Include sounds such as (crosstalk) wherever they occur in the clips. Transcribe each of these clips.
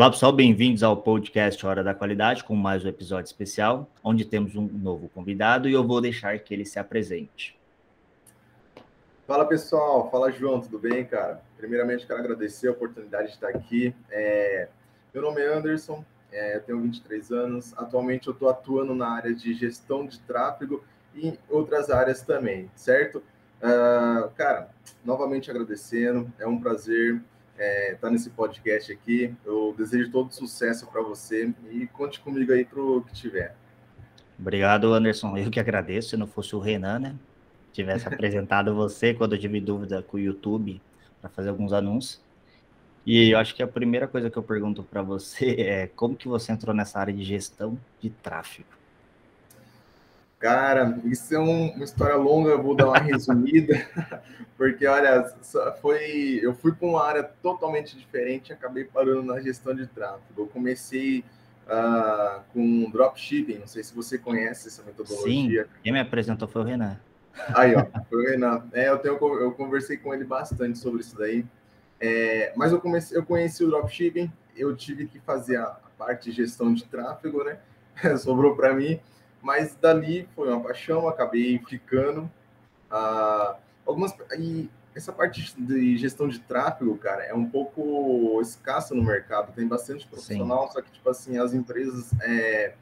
Olá, pessoal, bem-vindos ao podcast Hora da Qualidade, com mais um episódio especial, onde temos um novo convidado e eu vou deixar que ele se apresente. Fala, pessoal. Fala, João, tudo bem, cara? Primeiramente, quero agradecer a oportunidade de estar aqui. É... Meu nome é Anderson, é... eu tenho 23 anos. Atualmente, eu estou atuando na área de gestão de tráfego e outras áreas também, certo? Uh, cara, novamente agradecendo, é um prazer é, tá nesse podcast aqui. Eu desejo todo sucesso para você e conte comigo aí para o que tiver. Obrigado, Anderson. Eu que agradeço. Se não fosse o Renan, né? Tivesse (laughs) apresentado você quando eu tive dúvida com o YouTube para fazer alguns anúncios. E eu acho que a primeira coisa que eu pergunto para você (laughs) é como que você entrou nessa área de gestão de tráfego? Cara, isso é um, uma história longa, eu vou dar uma (laughs) resumida, (laughs) porque olha, foi, eu fui para uma área totalmente diferente e acabei parando na gestão de tráfego. Eu comecei uh, com dropshipping, não sei se você conhece essa metodologia. Sim, quem me apresentou foi o Renan. Aí, ó, (laughs) foi o Renan. É, eu, tenho, eu conversei com ele bastante sobre isso daí. É, mas eu, comecei, eu conheci o dropshipping, eu tive que fazer a parte de gestão de tráfego, né? Sobrou para mim. Mas dali foi uma paixão, acabei ficando. Ah, algumas e essa parte de gestão de tráfego, cara, é um pouco escassa no mercado. Tem bastante profissional, Sim. só que tipo assim as empresas é,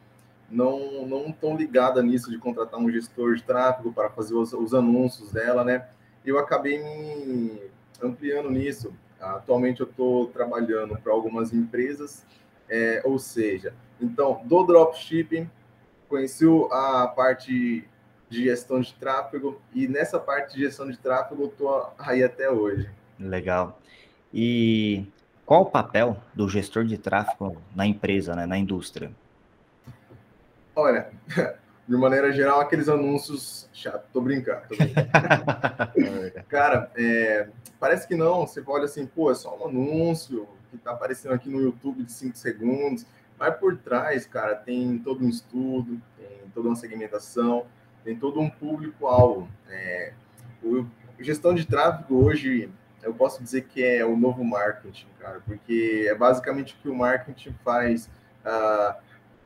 não não estão ligadas nisso de contratar um gestor de tráfego para fazer os, os anúncios dela, né? Eu acabei me ampliando nisso. Atualmente eu estou trabalhando para algumas empresas, é, ou seja, então do dropshipping conheci a parte de gestão de tráfego e nessa parte de gestão de tráfego eu estou aí até hoje. Legal. E qual o papel do gestor de tráfego na empresa, né, na indústria? Olha, (laughs) de maneira geral, aqueles anúncios chato, tô brincando. Tô brincando. (laughs) Cara, é, parece que não, você olha assim, pô, é só um anúncio que tá aparecendo aqui no YouTube de 5 segundos, mas por trás, cara, tem todo um estudo, tem toda uma segmentação, tem todo um público-alvo. É, o gestão de tráfego hoje, eu posso dizer que é o novo marketing, cara, porque é basicamente o que o marketing faz uh,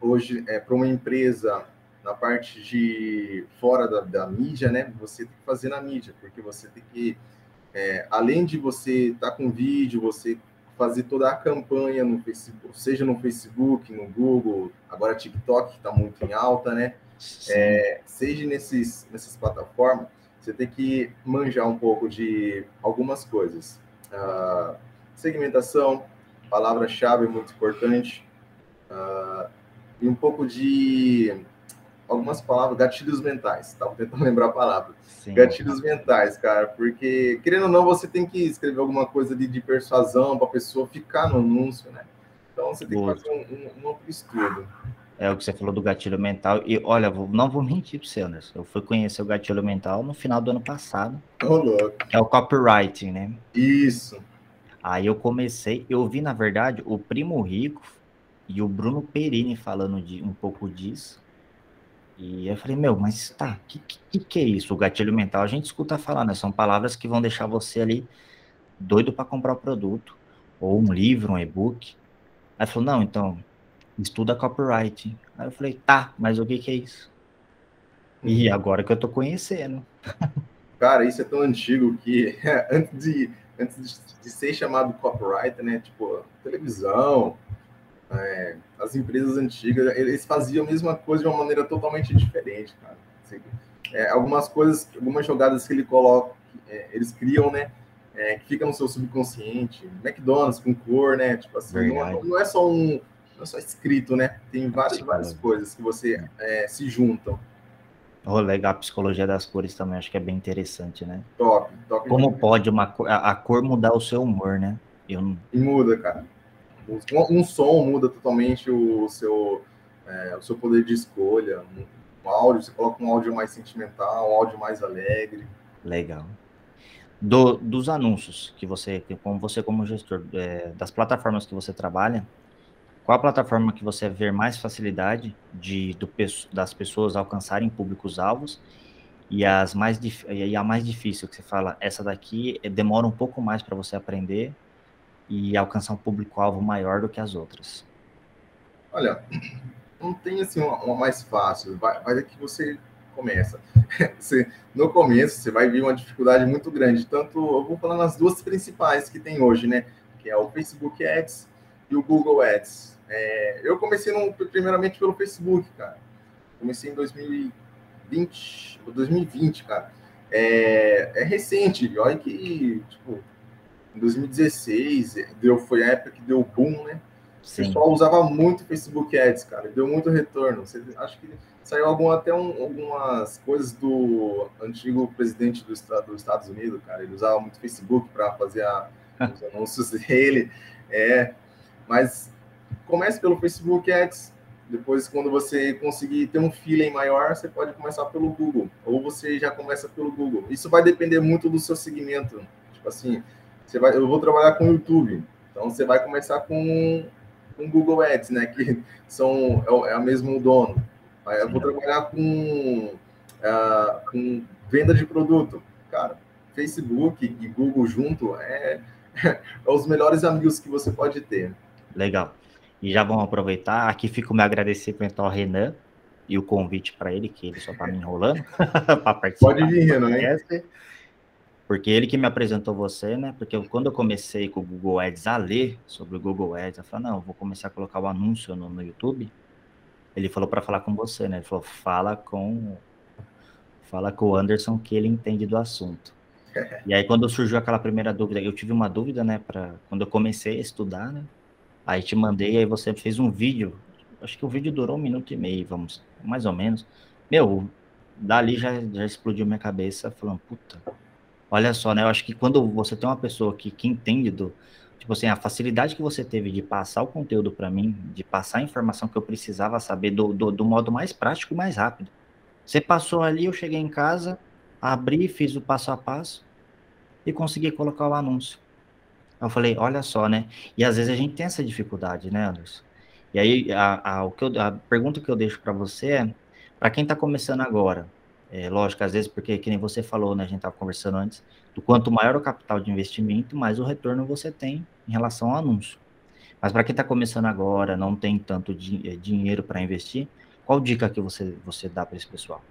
hoje é, para uma empresa na parte de fora da, da, mídia, né? Você tem que fazer na mídia, porque você tem que, é, além de você estar tá com vídeo, você fazer toda a campanha no Facebook, seja no Facebook, no Google, agora TikTok que está muito em alta, né? É, seja nesses, nessas plataformas, você tem que manjar um pouco de algumas coisas. Uh, segmentação, palavra-chave é muito importante, uh, e um pouco de algumas palavras, gatilhos mentais. Estava tentando (laughs) lembrar a palavra. Sim. Gatilhos mentais, cara, porque, querendo ou não, você tem que escrever alguma coisa de, de persuasão para a pessoa ficar no anúncio, né? Então você tem Boa. que fazer um, um, um estudo. É o que você falou do gatilho mental. E olha, vou, não vou mentir para você, Anderson. Eu fui conhecer o gatilho mental no final do ano passado. Oh, louco. É o copywriting, né? Isso. Aí eu comecei, eu vi, na verdade, o Primo Rico e o Bruno Perini falando de um pouco disso. E eu falei, meu, mas tá, o que, que, que é isso? O gatilho mental, a gente escuta falar, né? São palavras que vão deixar você ali doido para comprar o produto, ou um livro, um e-book. Aí falou, não, então, estuda copyright. Aí eu falei, tá, mas o que, que é isso? E uhum. agora que eu tô conhecendo. Cara, isso é tão antigo que (laughs) antes de, antes de ser chamado copyright, né? Tipo, televisão, é, as empresas antigas, eles faziam a mesma coisa de uma maneira totalmente diferente, cara. Assim, é, algumas coisas, algumas jogadas que ele coloca, é, eles criam, né? É, que fica no seu subconsciente. McDonald's com cor, né? Tipo assim, não, não, é só um, não é só escrito, né? Tem várias, várias coisas que você é, se juntam. Oh, legal, a psicologia das cores também, acho que é bem interessante, né? Top, top. Como pode uma, a, a cor mudar o seu humor, né? Eu... E muda, cara. Um som muda totalmente o seu, é, o seu poder de escolha. Um áudio, você coloca um áudio mais sentimental, um áudio mais alegre. Legal. Do, dos anúncios que você, como você como gestor, é, das plataformas que você trabalha, qual a plataforma que você vê mais facilidade de do, das pessoas alcançarem públicos alvos e as mais e a mais difícil que você fala, essa daqui demora um pouco mais para você aprender e alcançar um público-alvo maior do que as outras? Olha, não tem assim uma, uma mais fácil, vai, vai que você começa. (laughs) Você, no começo, você vai ver uma dificuldade muito grande. Tanto, eu vou falar nas duas principais que tem hoje, né? Que é o Facebook Ads e o Google Ads. É, eu comecei no, primeiramente pelo Facebook, cara. Comecei em 2020, 2020, cara. É, é recente, olha que, tipo, em 2016, deu, foi a época que deu boom, né? Sim. O pessoal usava muito Facebook Ads, cara, deu muito retorno. Você, acho que saiu algum, até um, algumas coisas do antigo presidente do estado, dos Estados Unidos, cara. Ele usava muito Facebook para fazer a, (laughs) os anúncios dele. É, mas comece pelo Facebook Ads. Depois, quando você conseguir ter um feeling maior, você pode começar pelo Google. Ou você já começa pelo Google. Isso vai depender muito do seu segmento. Tipo assim, você vai, eu vou trabalhar com YouTube. Então, você vai começar com, com Google Ads, né? Que (laughs) são, é, é o mesmo dono. Eu vou trabalhar com, uh, com venda de produto. Cara, Facebook e Google junto é, (laughs) é os melhores amigos que você pode ter. Legal. E já vamos aproveitar. Aqui fica o meu agradecimento ao Renan e o convite para ele, que ele só está me enrolando (laughs) para participar. Pode vir, Renan. Porque ele que me apresentou você, né? Porque eu, quando eu comecei com o Google Ads a ler sobre o Google Ads, eu falei, não, eu vou começar a colocar o anúncio no, no YouTube ele falou para falar com você, né? Ele falou, fala com fala com o Anderson que ele entende do assunto. (laughs) E aí quando surgiu aquela primeira dúvida, eu tive uma dúvida, né, para quando eu comecei a estudar, né? Aí te mandei, aí você fez um vídeo. Acho que o vídeo durou um minuto e meio, vamos, mais ou menos. Meu, dali já, já explodiu minha cabeça, falando, puta, olha só, né? Eu acho que quando você tem uma pessoa que, que entende do, tipo assim, a facilidade que você teve de passar o conteúdo para mim, de passar a informação que eu precisava saber do, do, do, modo mais prático e mais rápido. Você passou ali, eu cheguei em casa, abri, fiz o passo a passo e consegui colocar o anúncio. Eu falei, olha só, né? E às vezes a gente tem essa dificuldade, né, Anderson? E aí, a, a, o que eu, a pergunta que eu deixo para você é, para quem está começando agora, é, lógico, às vezes, porque que nem você falou, né, a gente estava conversando antes, do quanto maior o capital de investimento, mais o retorno você tem em relação ao anúncio. Mas para quem está começando agora, não tem tanto di é, dinheiro para investir, qual dica que você, você dá para esse pessoal?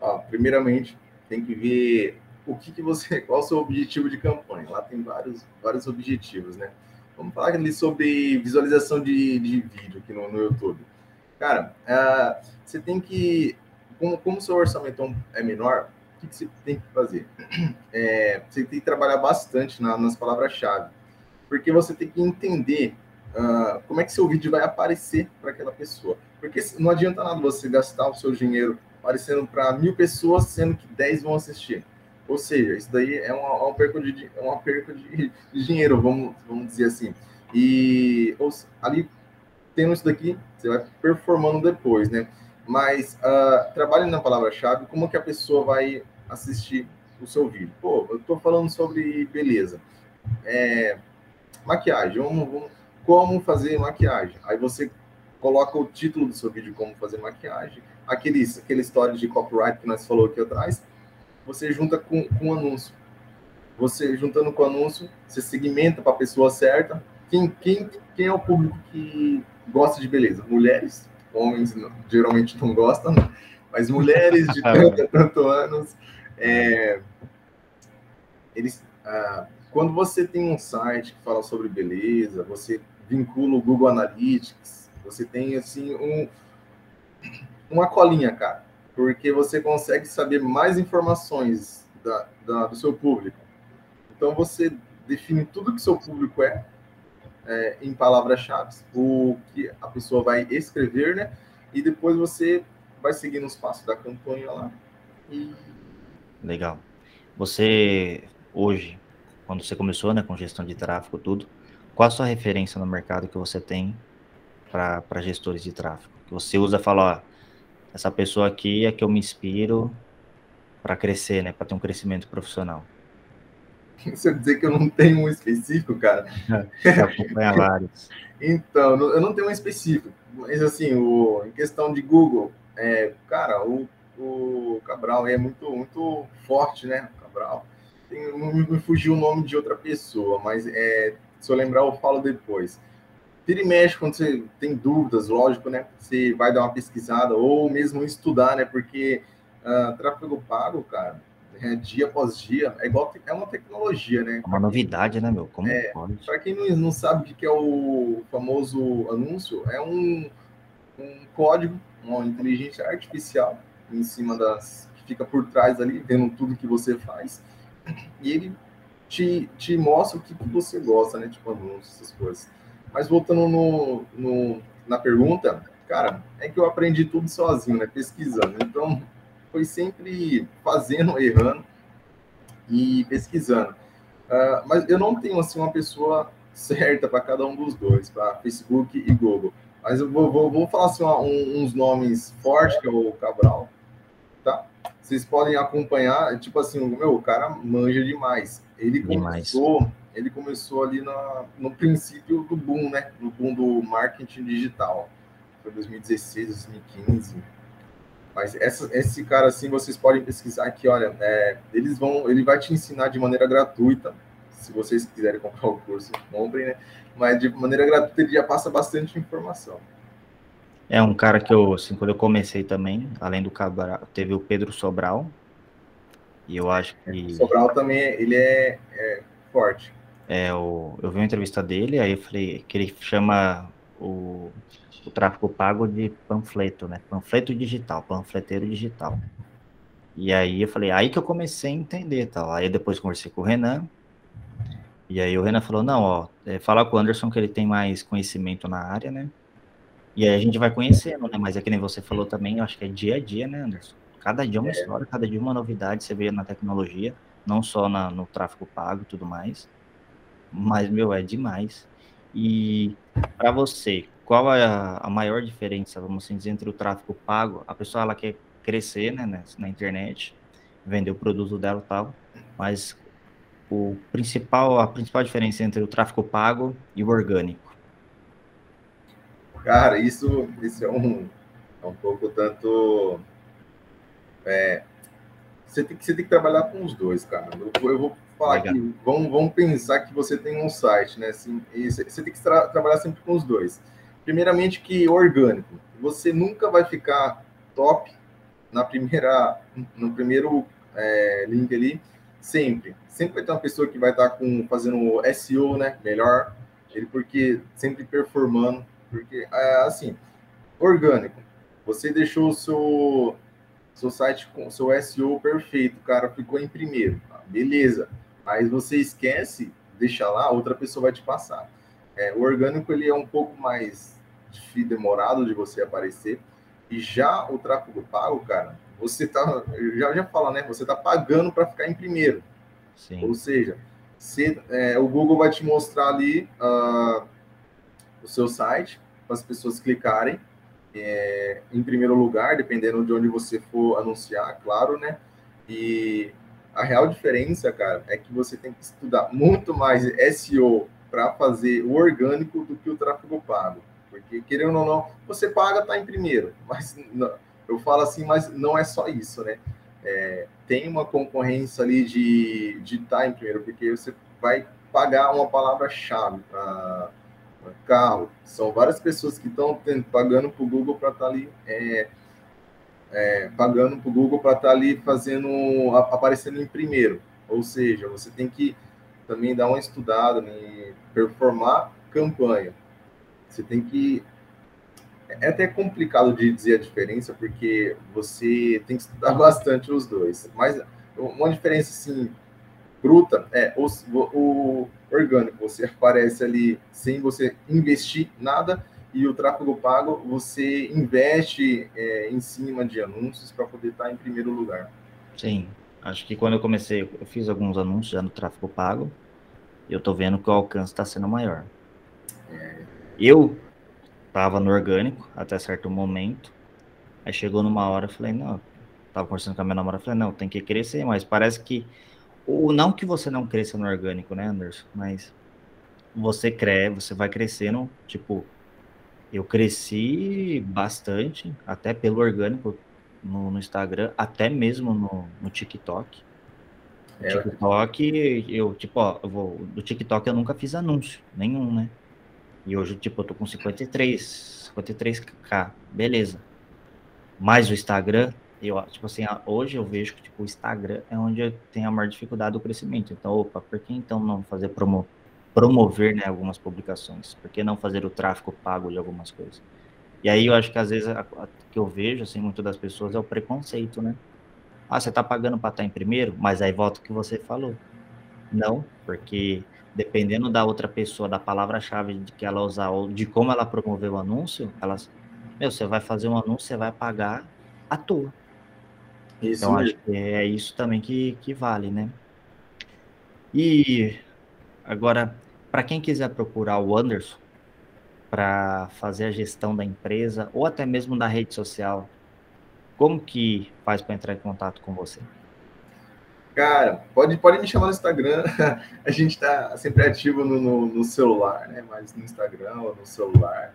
Ah, primeiramente, tem que ver o que, que você, (laughs) qual o seu objetivo de campanha. Lá tem vários, vários objetivos, né? Vamos falar ali sobre visualização de, de vídeo aqui no, no YouTube. Cara, uh, você tem que como, como seu orçamento é menor, o que, que você tem que fazer? (clears throat) É, você tem que trabalhar bastante na, nas palavras-chave, porque você tem que entender uh, como é que seu vídeo vai aparecer para aquela pessoa. Porque não adianta nada você gastar o seu dinheiro aparecendo para mil pessoas, sendo que 10 vão assistir. Ou seja, isso daí é uma, uma perca, de, é uma perca de, dinheiro, vamos, vamos dizer assim. E ou, ali, tendo isso daqui, você vai performando depois, né? Mas uh, trabalhe na palavra-chave, como que a pessoa vai assistir o seu vídeo? Pô, eu estou falando sobre beleza. É, maquiagem, vamos, vamos, como fazer maquiagem. Aí você coloca o título do seu vídeo, como fazer maquiagem, aqueles, aquele história de copyright que nós falou aqui atrás, você junta com, com um anúncio. Você juntando com o anúncio, você segmenta para a pessoa certa. Quem, quem, quem é o público que gosta de beleza? Mulheres, homens geralmente não gostam, né? mas mulheres de (laughs) tanto, é. tanto anos, é, eles, ah, quando você tem um site que fala sobre beleza, você vincula o Google Analytics, você tem assim um, uma colinha, cara, porque você consegue saber mais informações da, da, do seu público. Então você define tudo que seu público é, é, em palavras-chave, o que a pessoa vai escrever, né? E depois você vai seguindo os passos da campanha lá. E... Legal. Você, hoje, quando você começou né, com gestão de tráfego, tudo, qual a sua referência no mercado que você tem para gestores de tráfego? Que você usa falar, essa pessoa aqui é que eu me inspiro para crescer, né, para ter um crescimento profissional. (laughs) Se eu dizer que eu não tenho um específico, cara. Você acompanha (laughs) vários. então, eu não tenho um específico. Mas assim, o, em questão de Google, é, cara, o, o Cabral é muito, muito forte, né? Cabral. Tem, não me fugiu o nome de outra pessoa, mas é, se eu lembrar, eu falo depois. Vira e mexe quando você tem dúvidas, lógico, né? Você vai dar uma pesquisada ou mesmo estudar, né? Porque uh, tráfego pago, cara, é, dia após dia, é igual é uma tecnologia, né? É uma novidade, né, meu? Como é, Para quem não, não sabe o que é o famoso anúncio, é um, um código, uma inteligência artificial em cima das que fica por trás ali, vendo tudo que você faz, e ele te, te mostra o que, que você gosta, né? Tipo anúncios, essas coisas. Mas voltando no, no, na pergunta, cara, é que eu aprendi tudo sozinho, né? Pesquisando. Então, foi sempre fazendo, (laughs) errando e pesquisando. Uh, mas eu não tenho assim uma pessoa certa para cada um dos dois, para Facebook e Google. Mas eu vou, vou, vou falar assim, um, uns nomes fortes, que é o Cabral, tá? Vocês podem acompanhar, tipo assim, o meu, o cara manja demais. Ele começou, demais ele começou ali na, no princípio do boom, né? No boom do marketing digital. Foi 2016, 2015. Mas essa, esse cara, assim, vocês podem pesquisar aqui, olha, é, eles vão, ele vai te ensinar de maneira gratuita. Se vocês quiserem comprar o curso, comprem, né? Mas de maneira gratuita ele já passa bastante informação. É um cara que eu, assim, quando eu comecei também, além do Cabral, teve o Pedro Sobral. E eu acho que. Sobral também, ele é, é forte. É, o, eu vi uma entrevista dele, aí eu falei que ele chama o, o tráfego pago de panfleto, né? Panfleto digital, panfleteiro digital. E aí eu falei, aí que eu comecei a entender tal. Aí depois conversei com o Renan, e aí o Renan falou, não, ó, é, fala com o Anderson que ele tem mais conhecimento na área, né? E aí a gente vai conhecendo, né? Mas é que nem você falou também, eu acho que é dia a dia, né, Anderson? Cada dia uma é. história, cada dia uma novidade, você vê na tecnologia, não só na, no tráfego pago e tudo mais. Mas, meu, é demais. E para você, qual é a, a, maior diferença, vamos assim dizer, entre o tráfego pago? A pessoa ela quer crescer né, na, na internet, vender o produto dela e tal, mas o principal, a principal diferença entre o tráfego pago e o orgânico? Cara, isso, isso é um, é um pouco tanto. É, você, tem que, você tem que trabalhar com os dois, cara. Eu, eu vou falar aqui, vamos, vamos pensar que você tem um site, né? Assim, você tem que tra trabalhar sempre com os dois. Primeiramente que orgânico. Você nunca vai ficar top na primeira, no primeiro é, link ali, sempre. Sempre vai ter uma pessoa que vai estar com, fazendo SEO, né? Melhor, ele porque sempre performando, porque é, assim, orgânico. Você deixou o seu seu site com seu SEO perfeito, cara, ficou em primeiro. Beleza. Mas você esquece, deixa lá, outra pessoa vai te passar. É, o orgânico ele é um pouco mais demorado de você aparecer. E já o tráfego pago, cara, você tá, já já fala, né? Você tá pagando para ficar em primeiro. Sim. Ou seja, se, é, o Google vai te mostrar ali uh, o seu site para as pessoas clicarem é, em primeiro lugar, dependendo de onde você for anunciar, claro, né? E a real diferença, cara, é que você tem que estudar muito mais SEO para fazer o orgânico do que o tráfego pago. Porque, querendo ou não, você paga, tá em primeiro. Mas não, eu falo assim, mas não é só isso, né? É, tem uma concorrência ali de estar tá em primeiro, porque você vai pagar uma palavra-chave para carro. São várias pessoas que estão pagando para o Google para estar tá ali. É, é, pagando para o Google para estar tá ali fazendo, aparecendo em primeiro. Ou seja, você tem que também dar uma estudada em performar campanha. Você tem que. É até complicado de dizer a diferença, porque você tem que estudar (laughs) bastante os dois. Mas uma diferença, assim, bruta é o, o orgânico. Você (laughs) aparece ali sem você investir nada e o tráfego pago, você investe é, em cima de anúncios para poder estar tá em primeiro lugar. Sim, acho que quando eu comecei, eu fiz alguns anúncios já no tráfego pago, eu estou vendo que o alcance está sendo maior. Eu estava no orgânico até certo momento, aí chegou numa hora, eu falei, não, estava conversando com a minha namorada, falei, não, tem que crescer, mas parece que, ou não que você não cresça no orgânico, né, Anderson, mas você cresce, você vai crescendo, tipo, eu cresci bastante, até pelo orgânico no, no Instagram, até mesmo no, no TikTok. É, TikTok, eu, tipo, ó, eu vou, do TikTok eu nunca fiz anúncio, nenhum, né? E hoje, tipo, eu tô com 53, 53k, beleza. Mas o Instagram, eu, tipo assim, hoje eu vejo que tipo, o Instagram é onde tem a maior dificuldade do crescimento. Então, opa, por que então não fazer promo, promover né, algumas publicações? Por que não fazer o tráfego pago de algumas coisas? E aí eu acho que às vezes a, a, que eu vejo, assim, muito das pessoas é o preconceito, né? Ah, você tá pagando para estar em primeiro, mas aí volta o que você falou. Não, porque dependendo da outra pessoa, da palavra-chave de que ela usar, ou de como ela promoveu o anúncio, elas, meu, você vai fazer um anúncio, você vai pagar à toa. Isso então, acho que é isso também que, que vale, né? E agora, para quem quiser procurar o Anderson para fazer a gestão da empresa ou até mesmo da rede social, como que faz para entrar em contato com você? Cara, pode, pode me chamar no Instagram. (laughs) A gente está sempre ativo no, no, no, celular, né? Mas no Instagram ou no celular.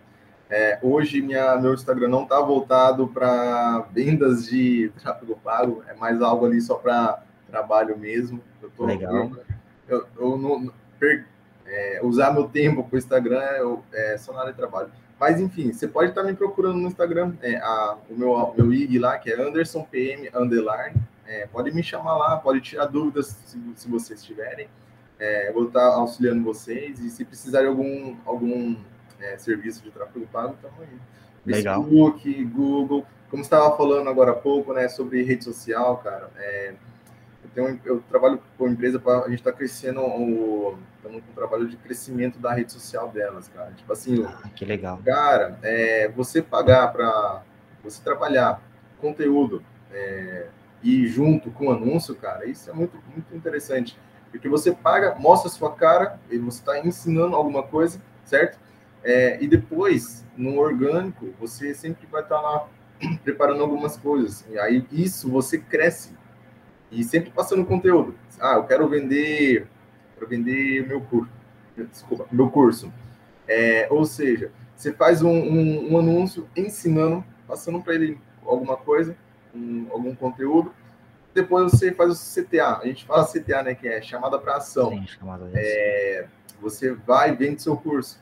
É, hoje minha, meu Instagram não está voltado para vendas de tráfego pago, é mais algo ali só para trabalho mesmo. Eu tô, Legal. Eu, eu, não, per, é, usar meu tempo para o Instagram eu, é só na área de trabalho. Mas enfim, você pode estar me procurando no Instagram, é, a, o meu, meu IG lá, que é Anderson PM Underline. É, pode me chamar lá, pode tirar dúvidas se, se vocês tiverem. É, eu vou estar auxiliando vocês e se precisarem algum algum é, serviço de tráfego pago, estamos aí. Legal. Facebook, Google, como estava falando agora há pouco, né, sobre rede social, cara. É, tenho, eu trabalho com uma empresa para a gente está crescendo o estamos com um trabalho de crescimento da rede social delas, cara. Tipo assim, ah, que legal. Cara, é, você pagar para você trabalhar conteúdo é, e junto com o anúncio, cara, isso é muito muito interessante, porque você paga, mostra a sua cara e você está ensinando alguma coisa, certo? É, e depois, no orgânico, você sempre vai estar lá (clears throat) preparando algumas coisas. E aí, isso você cresce. E sempre passando conteúdo. Ah, eu quero vender, quero vender meu curso. Desculpa, meu curso. É, ou seja, você faz um, um, um anúncio ensinando, passando para ele alguma coisa, um, algum conteúdo. Depois você faz o CTA. A gente fala CTA, né? Que é chamada para ação. Sim, chamada é, você vai e vende seu curso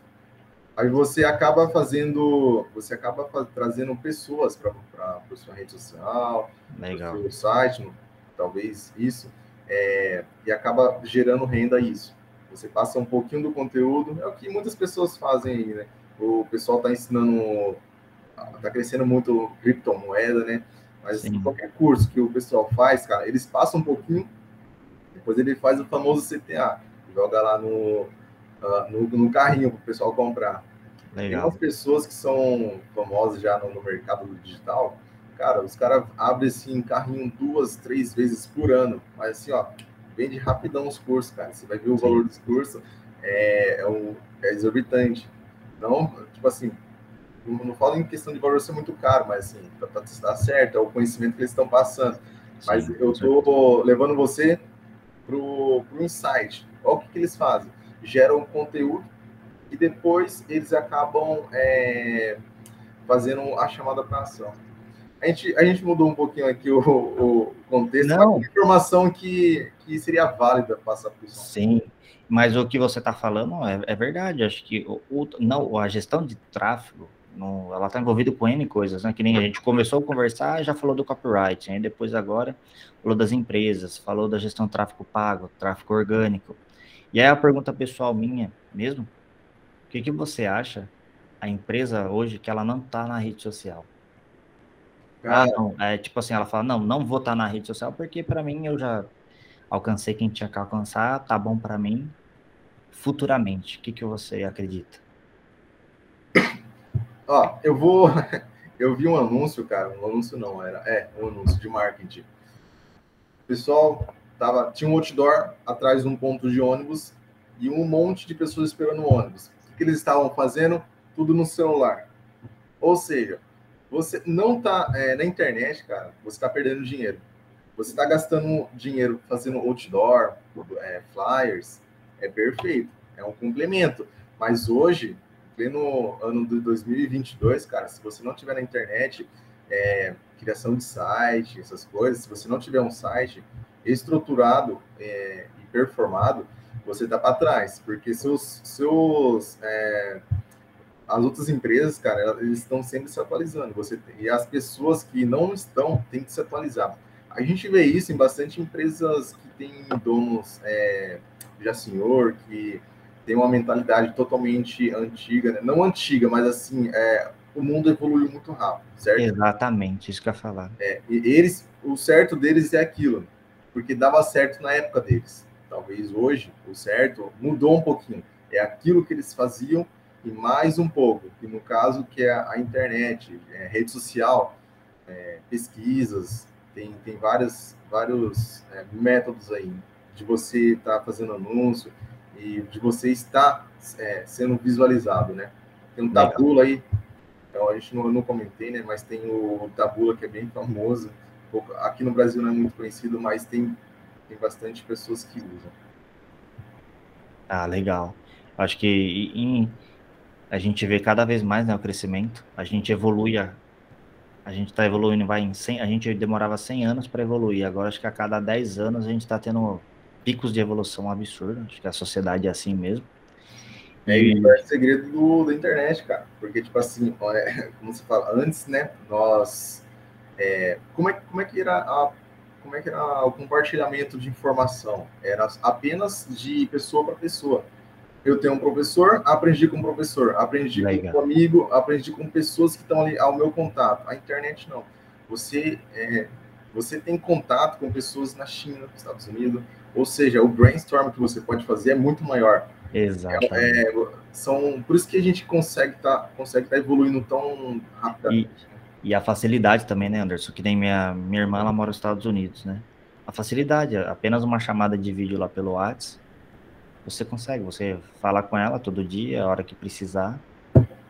Aí você acaba fazendo, você acaba trazendo pessoas para a sua rede social, para o seu site, talvez isso, é, e acaba gerando renda isso. Você passa um pouquinho do conteúdo, é o que muitas pessoas fazem aí, né? O pessoal está ensinando, está crescendo muito criptomoeda, né? Mas assim, qualquer curso que o pessoal faz, cara, eles passam um pouquinho, depois ele faz o famoso CTA, joga lá no, uh, no, no, carrinho para o pessoal comprar. Legal. Tem umas pessoas que são famosas já no, no mercado digital, cara, os caras abrem assim carrinho duas, três vezes por ano, mas assim, ó, vende rapidão os cursos, cara. Você vai ver o Sim. valor dos cursos, é, é, um, é exorbitante. Não, tipo assim, não, não falo em questão de valor ser muito caro, mas assim, para estar certo, é o conhecimento que eles estão passando. Mas Sim, eu estou levando você para o insight. Olha o que, que eles fazem. Geram conteúdo e depois eles acabam é, fazendo a chamada para ação. A gente, a gente mudou um pouquinho aqui o, o contexto, Não. informação que, que seria válida passar para o Sim, mas o que você está falando é, é, verdade. Acho que o, o, não, a gestão de tráfego, no, ela está envolvida com N coisas, né? Que nem a gente começou a conversar, já falou do copyright, né? depois agora falou das empresas, falou da gestão tráfego pago, tráfego orgânico. E aí a pergunta pessoal minha mesmo, o que, que você acha a empresa hoje que ela não está na rede social? Ah, não. É tipo assim, ela fala, não, não vou estar tá na rede social porque para mim eu já alcancei quem tinha que alcançar, tá bom para mim. Futuramente, o que, que você acredita? (coughs) Ó, eu vou. (laughs) Eu vi um anúncio, cara. Um anúncio não, era. É, um anúncio de marketing. O pessoal tava, tinha um outdoor atrás de um ponto de ônibus e um monte de pessoas esperando o ônibus que eles estavam fazendo? Tudo no celular. Ou seja, você não tá é, na internet, cara, você está perdendo dinheiro. Você está gastando dinheiro fazendo outdoor, é, flyers, é perfeito, é um complemento. Mas hoje, pleno ano de 2022, cara, se você não tiver na internet, é, criação de site, essas coisas, se você não tiver um site, estruturado é, e performado, você está para trás, porque seus, seus é, as outras empresas, cara, eles estão sempre se atualizando. Você e as pessoas que não estão têm que se atualizar. A gente vê isso em bastante empresas que têm donos é, já senhor, que tem uma mentalidade totalmente antiga, né? não antiga, mas assim, é, o mundo evoluiu muito rápido, certo? Exatamente, isso que eu ia falar. É, e eles, o certo deles é aquilo, porque dava certo na época deles. Talvez hoje o certo mudou um pouquinho. É aquilo que eles faziam e mais um pouco, que no caso que é a internet, é, rede social, é, pesquisas, tem, tem várias, vários é, métodos aí de você estar tá fazendo anúncio e de você estar é, sendo visualizado, né? Tem um Tabula aí, então a gente não, não comentei, né? Mas tem o Tabula que é bem famoso, aqui no Brasil não é muito conhecido, mas tem, tem bastante pessoas que usam. Ah, legal. Acho que em, a gente vê cada vez mais né, o crescimento, a gente evolui, a, a gente está evoluindo, vai em 100, a gente demorava 100 anos para evoluir, agora acho que a cada 10 anos a gente está tendo picos de evolução absurdos, acho que a sociedade é assim mesmo. É, e... é o segredo do, da internet, cara, porque, tipo assim, é, (laughs) como você fala, antes, né, nós, é, como, é, como é que era a como é que era o compartilhamento de informação? Era apenas de pessoa para pessoa eu tenho um professor, aprendi com um professor, aprendi Legal. com um amigo, aprendi com pessoas que estão ali ao meu contato. A internet não. Você é, você tem contato com pessoas na China, nos Estados Unidos, ou seja, o brainstorm que você pode fazer é muito maior. Exato. É, são por isso que a gente consegue tá consegue estar tá evoluindo tão rapidamente. E, e, a facilidade também, né, Anderson? Que nem minha minha irmã, ela mora nos Estados Unidos, né? A facilidade, apenas uma chamada de vídeo lá pelo WhatsApp você consegue, você fala com ela todo dia, a hora que precisar.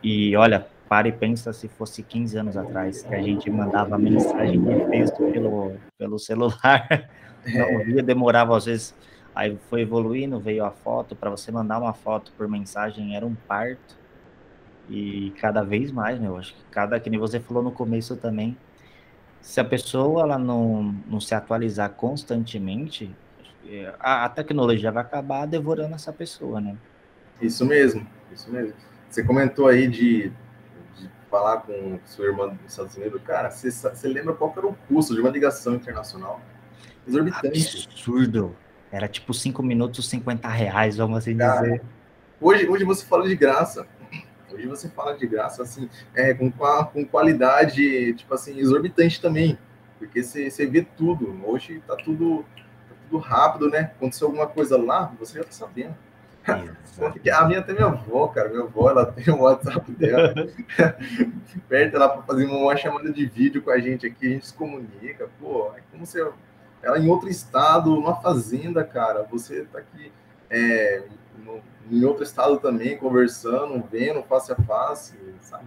E olha, para e pensa se fosse 15 anos atrás, que a gente mandava mensagem de texto pelo, pelo celular. (laughs) Não via, demorava às vezes. Aí foi evoluindo, veio a foto. Para você mandar uma foto por mensagem era um parto. E cada vez mais, né? Eu acho que cada, que nem você falou no começo também, se a pessoa ela não, não se atualizar constantemente, a, a tecnologia vai acabar devorando essa pessoa, né? Isso mesmo, isso mesmo. Você comentou aí de, de falar com sua irmã dos Estados Unidos. Cara, você, você lembra qual era o custo de uma ligação internacional? Exorbitante. Absurdo. Era tipo 5 minutos, 50 reais, vamos assim Cara, dizer. Hoje, hoje você fala de graça. Hoje você fala de graça, assim, é, com, com qualidade, tipo assim, exorbitante também. Porque você, você vê tudo. Hoje tá tudo tudo rápido, né? Aconteceu alguma coisa lá, você já tá sabendo. a minha até minha avó, cara, minha avó, ela tem o WhatsApp dela. (laughs) Perto ela para fazer uma chamada de vídeo com a gente aqui, a gente se comunica. Pô, é como se ela em outro estado, numa fazenda, cara. Você tá aqui é, no, em outro estado também, conversando, vendo face a face, sabe?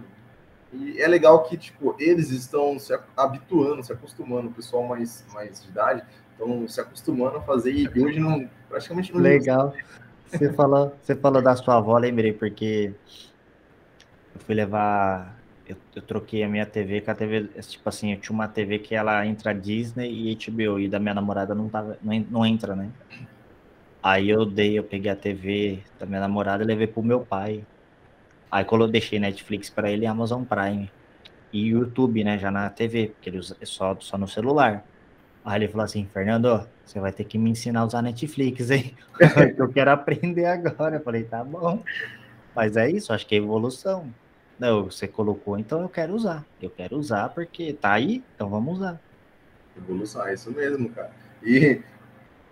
E é legal que, tipo, eles estão se habituando, se acostumando, o pessoal mais, mais de idade, estão se acostumando a fazer e hoje não, praticamente não Legal. Você falou, você falou da sua avó, lembrei, porque eu fui levar. Eu, eu, troquei a minha TV com a TV. Tipo assim, eu tinha uma TV que ela entra Disney e HBO, e da minha namorada não, tava, não, não entra, né? Aí eu dei, eu peguei a TV da minha namorada e levei pro meu pai. Aí quando eu deixei Netflix para ele, Amazon Prime. E YouTube, né, já na TV, porque ele usa só, só no celular. Aí ele falou assim, Fernando, você vai ter que me ensinar a usar Netflix, hein? (laughs) (laughs) eu quero aprender agora. Eu falei, tá bom. Mas é isso, acho que é evolução. Não, você colocou, então eu quero usar. Eu quero usar porque tá aí, então vamos usar. Evolução, é isso mesmo, cara. E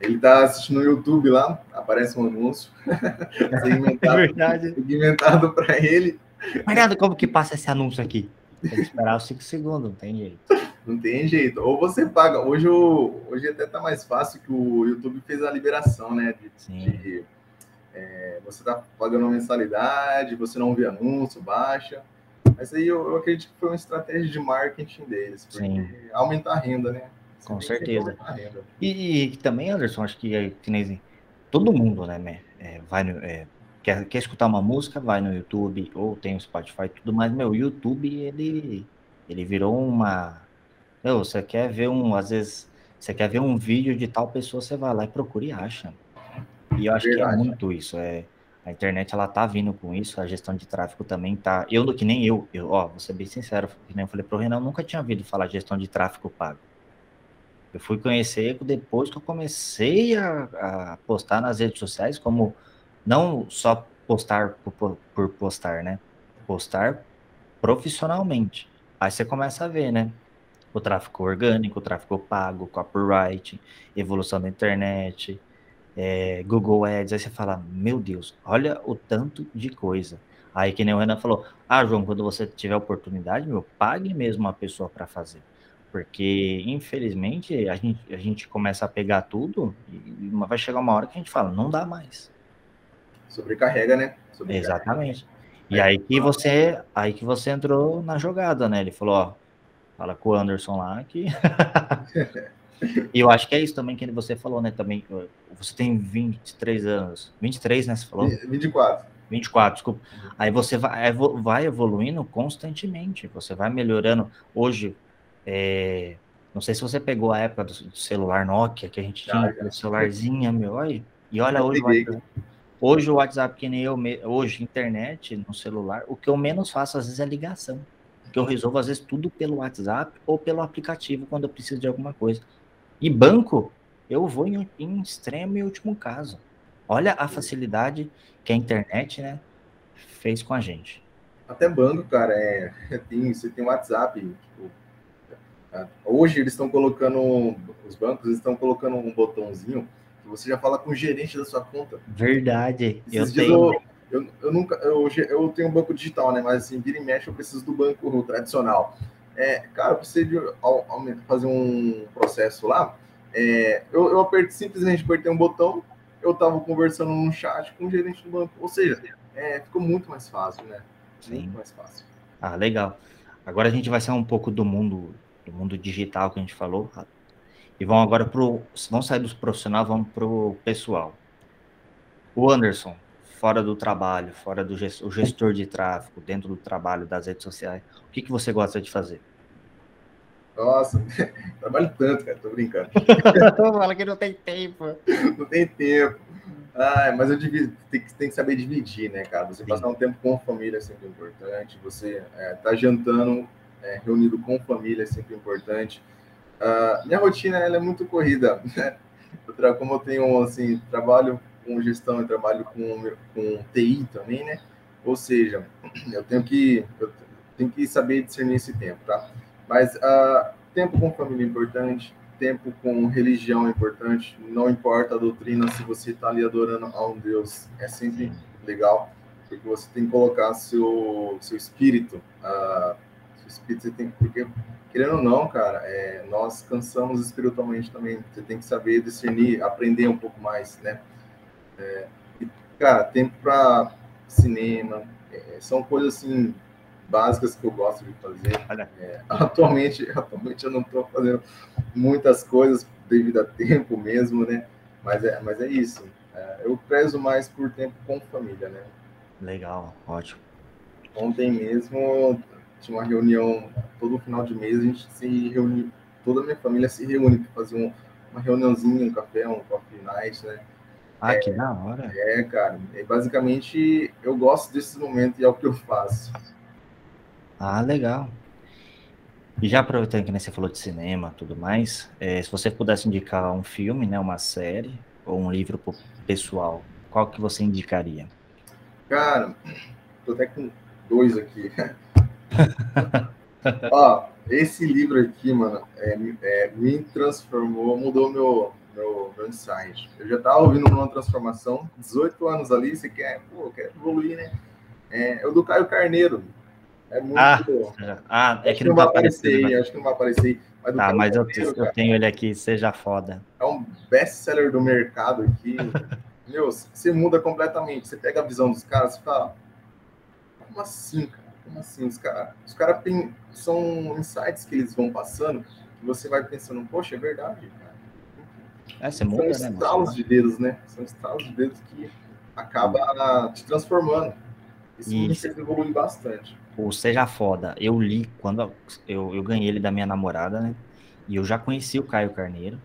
ele tá assistindo no YouTube lá, aparece um anúncio (laughs) segmentado, é verdade. segmentado para ele. Mariado, como que passa esse anúncio aqui? Tem que esperar os 5 segundos, não tem jeito. Não tem jeito. Ou você paga. Hoje, hoje até tá mais fácil que o YouTube fez a liberação, né? De, de é, você tá pagando uma mensalidade, você não vê anúncio, baixa. Mas aí eu, eu acredito que foi uma estratégia de marketing deles, porque Sim. aumentar a renda, né? Você Com certeza. E, e, também, Anderson, acho que, é que nem, todo mundo, né, é, vai no, é, quer, quer escutar uma música, vai no YouTube, ou tem o Spotify tudo mais, meu, o YouTube, ele, ele virou uma... Meu, você quer ver um, às vezes, Você quer ver um vídeo de tal pessoa, você vai lá e procura e acha. E eu acho Verdade. que é muito isso. É, a internet ela tá vindo com isso, a gestão de tráfego também tá. Eu, que nem eu, eu ó, vou ser bem sincero, que nem eu falei pro Renan, eu nunca tinha ouvido falar de gestão de tráfego pago. Eu fui conhecer depois que eu comecei a, a postar nas redes sociais, como não só postar por, por postar, né? Postar profissionalmente. Aí você começa a ver, né? O tráfego orgânico, o tráfego pago, copyright, evolução da internet, é, Google Ads, aí você fala, meu Deus, olha o tanto de coisa. Aí que nem o Renan falou, ah, João, quando você tiver oportunidade, meu, pague mesmo uma pessoa para fazer. Porque, infelizmente, a gente, a gente começa a pegar tudo e vai chegar uma hora que a gente fala, não dá mais. Sobrecarrega, né? Sobrecarrega. Exatamente. E aí que você, aí que você entrou na jogada, né? Ele falou, ó, fala com o Anderson lá que (laughs) E eu acho que é isso também que você falou, né? Também, você tem 23 anos. 23, né? Você falou? 24. 24, desculpa. Aí você vai, vai evoluindo constantemente, você vai melhorando. Hoje, é, não sei se você pegou a época do, celular Nokia, que a gente tinha, aquele celularzinho, meu, olha. E olha hoje, o hoje o WhatsApp, que nem eu, hoje, internet no celular, o que eu menos faço às vezes é ligação. Que eu resolvo às vezes tudo pelo WhatsApp ou pelo aplicativo quando eu preciso de alguma coisa. E banco, eu vou em, em extremo e último caso. Olha a facilidade que a internet, né, fez com a gente. Até banco, cara, é, (laughs) tem, você tem WhatsApp. Tipo, é, hoje eles estão colocando, os bancos estão colocando um botãozinho que você já fala com o gerente da sua conta. Verdade. eu tenho. Eu, eu, eu, nunca, eu, eu tenho um banco digital, né? Mas assim, vira e mexe, eu preciso do banco tradicional. É, cara, eu preciso de fazer um processo lá. É, eu, eu apertei, simplesmente apertei um botão, eu estava conversando no chat com o gerente do banco. Ou seja, é, ficou muito mais fácil, né? Sim. Muito mais fácil. Ah, legal. Agora a gente vai sair um pouco do mundo do mundo digital que a gente falou e vão agora pro vão sair dos profissionais, vão pro pessoal. O Anderson, fora do trabalho, fora do gestor, gestor de tráfego, dentro do trabalho das redes sociais, o que, que você gosta de fazer? Nossa, (laughs) trabalho tanto, cara, tô brincando. (laughs) Fala que não tem tempo. Não tem tempo. Ah, mas eu divido, tem, tem que saber dividir, né, cara? Você Sim. passar um tempo com a família é sempre importante. Você é, tá jantando é, reunido com família é sempre importante. Uh, minha rotina ela é muito corrida. Né? Como eu tenho assim trabalho com gestão e trabalho com, com TI também, né? Ou seja, eu tenho que eu tenho que saber discernir esse tempo, tá? Mas uh, tempo com família é importante, tempo com religião é importante. Não importa a doutrina, se você está ali adorando a um Deus, é sempre legal, porque você tem que colocar seu seu espírito, uh, seu espírito você tem porque querendo ou não, cara, é, nós cansamos espiritualmente também. Você tem que saber discernir, aprender um pouco mais, né? É, e, cara, tempo para cinema, é, são coisas assim básicas que eu gosto de fazer. É, atualmente, (laughs) atualmente eu não estou fazendo muitas coisas devido a tempo mesmo, né? Mas é, mas é isso. É, eu prezo mais por tempo com família, né? Legal, ótimo. Ontem mesmo tinha uma reunião, todo final de mês a gente se reúne, toda a minha família se reúne para fazer um, uma reuniãozinha, um café, um coffee night, né? Ah, é, que da hora. É, cara. É, basicamente, eu gosto desses momentos e é o que eu faço. Ah, legal. E já aproveitando que né, você falou de cinema tudo mais, é, se você pudesse indicar um filme, né, uma série ou um livro pessoal, qual que você indicaria? Cara, tô até com dois aqui. (laughs) Ó, esse livro aqui, mano, é, é, me transformou, mudou meu, meu, meu insight. Eu já tava ouvindo uma transformação, 18 anos ali, você quer, pô, quer evoluir, né? É, é o do Caio Carneiro, é muito. Ah, ah é que não, vai aparecer. aparecer né? Acho que não vai aparecer. Mas tá, mas eu, eu tenho ele aqui, seja foda. É um best-seller do mercado aqui. (laughs) Meu, você muda completamente. Você pega a visão dos caras e fala: como assim, cara? Como assim? Os caras os cara. São insights que eles vão passando que você vai pensando: poxa, é verdade, cara. É, você muda, São né, estalos de dedos, né? São estalos de dedos que acaba te transformando. Isso, me fez evoluir bastante o Seja Foda, eu li quando eu, eu ganhei ele da minha namorada, né? E eu já conheci o Caio Carneiro.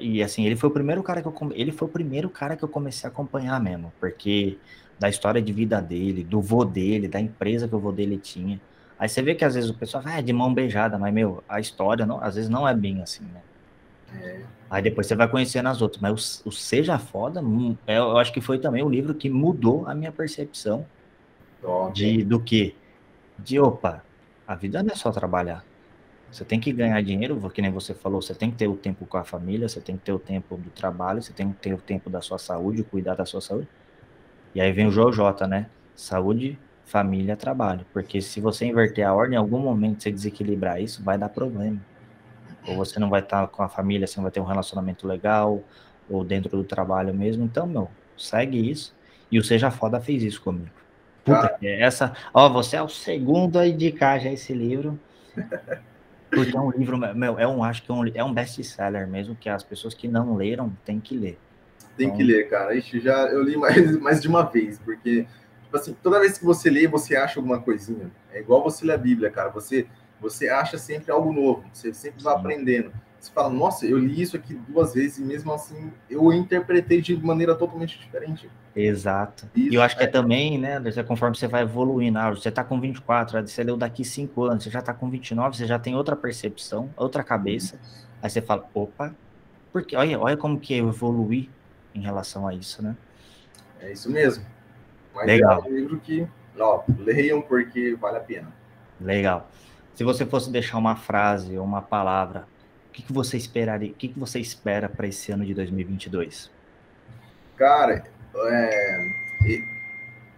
E assim, ele foi o primeiro cara que eu ele foi o primeiro cara que eu comecei a acompanhar mesmo, porque da história de vida dele, do vô dele, da empresa que o vô dele tinha. Aí você vê que às vezes o pessoal ah, é de mão beijada, mas meu, a história não, às vezes não é bem assim, né? É. Aí depois você vai conhecendo as outras, mas o, o Seja Foda, hum, é, eu acho que foi também o livro que mudou a minha percepção de do que de opa, a vida não é só trabalhar. Você tem que ganhar dinheiro, que nem você falou, você tem que ter o tempo com a família, você tem que ter o tempo do trabalho, você tem que ter o tempo da sua saúde, cuidar da sua saúde. E aí vem o JJ, né? Saúde, família, trabalho. Porque se você inverter a ordem, em algum momento você desequilibrar isso, vai dar problema. Ou você não vai estar com a família, você não vai ter um relacionamento legal, ou dentro do trabalho mesmo. Então, meu, segue isso. E o Seja Foda fez isso comigo. Puta, ah. essa. Ó, você é o segundo a indicar já esse livro. (laughs) Porque é um livro, meu, é um, acho que é um, é um best-seller mesmo, que as pessoas que não leram têm que ler. Tem então... que ler, cara. Ixi, já eu li mais, (laughs) mais de uma vez, porque, tipo assim, toda vez que você lê, você acha alguma coisinha. É igual você ler a Bíblia, cara. Você, você acha sempre algo novo, você sempre vai aprendendo. Você fala, nossa, eu li isso aqui duas vezes e mesmo assim eu interpretei de maneira totalmente diferente. Exato. Isso, e eu acho que é, é também, né, conforme você vai evoluindo, ah, você tá com 24, você leu daqui 5 anos, você já tá com 29, você já tem outra percepção, outra cabeça. Isso. Aí você fala, opa, porque olha, olha como que eu evoluí em relação a isso, né? É isso mesmo. Mas Legal. é um livro que, ó, leiam porque vale a pena. Legal. Se você fosse deixar uma frase ou uma palavra que, que você esperaria, o que, que você espera para esse ano de 2022? Cara, é,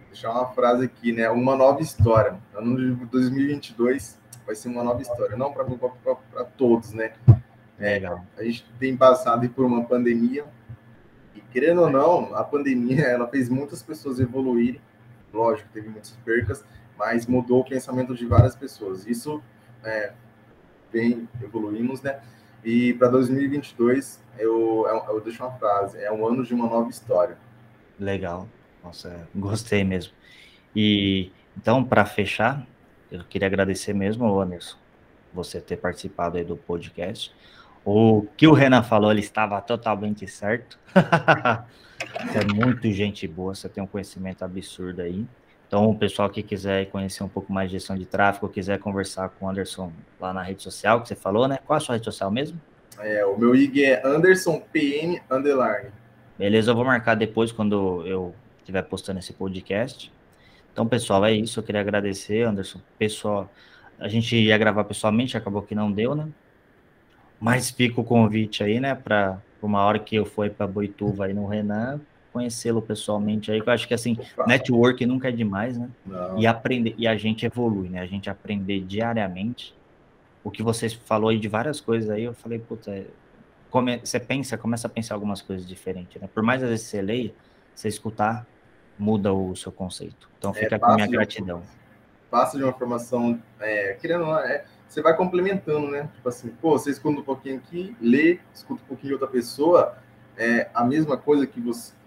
deixar uma frase aqui, né? Uma nova história. Ano de 2022 vai ser uma nova história, não para todos, né? É, a gente tem passado por uma pandemia e querendo ou não, a pandemia ela fez muitas pessoas evoluírem. Lógico, teve muitas percas, mas mudou o pensamento de várias pessoas. Isso é, vem evoluímos, né? E para 2022, eu, eu deixo uma frase: é um ano de uma nova história. Legal. Nossa, gostei mesmo. E então, para fechar, eu queria agradecer mesmo, Anderson, você ter participado aí do podcast. O que o Renan falou, ele estava totalmente certo. (laughs) você é muito gente boa, você tem um conhecimento absurdo aí. Então, o pessoal que quiser conhecer um pouco mais de gestão de tráfego, quiser conversar com o Anderson lá na rede social que você falou, né? Qual a sua rede social mesmo? É, o meu IG é Anderson PM Underline. Beleza, eu vou marcar depois quando eu estiver postando esse podcast. Então, pessoal, é isso. Eu queria agradecer, Anderson. Pessoal, a gente ia gravar pessoalmente, acabou que não deu, né? Mas fica o convite aí, né, para uma hora que eu for para Boituva aí no Renan, conhecê-lo pessoalmente aí, eu acho que assim, network nunca é demais, né? Não. E aprender, e a gente evolui, né? A gente aprender diariamente. O que você falou aí de várias coisas aí, eu falei, puta, é, come, você pensa, começa a pensar algumas coisas diferentes, né? Por mais às vezes você leia, você escutar, muda o seu conceito. Então é, fica é, com minha gratidão. Passa de uma formação, é, querendo ou não, é, você vai complementando, né? Tipo assim, pô, você escuta um pouquinho aqui, lê, escuta um pouquinho de outra pessoa, é a mesma coisa que você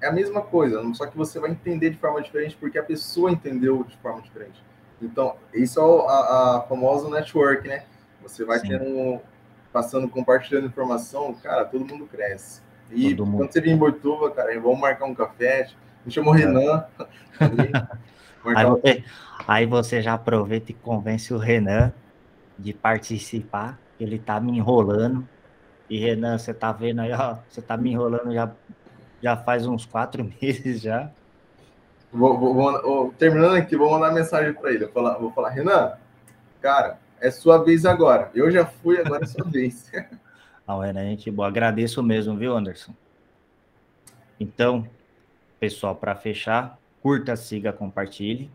é a mesma coisa, só que você vai entender de forma diferente porque a pessoa entendeu de forma diferente. Então, isso é a, a famosa network, né? Você vai Sim. tendo, passando, compartilhando informação, cara, todo mundo cresce. E todo quando mundo. você vir em Boituva, cara, vamos marcar um café, me chamou é. Renan. (laughs) aí, você, aí você já aproveita e convence o Renan de participar, ele tá me enrolando. E Renan, você tá vendo aí, ó, você tá me enrolando já já faz uns quatro (laughs) meses já. Vou, vou, vou, terminando aqui, vou mandar mensagem para ele. Vou falar, vou falar, Renan, cara, é sua vez agora. Eu já fui, agora é sua vez. (laughs) Não, Renan, gente boa. Agradeço mesmo, viu, Anderson? Então, pessoal, para fechar, curta, siga, compartilhe.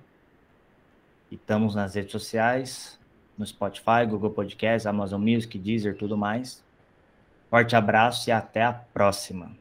E estamos nas redes sociais, no Spotify, Google Podcast, Amazon Music, Deezer, tudo mais. Forte abraço e até a próxima.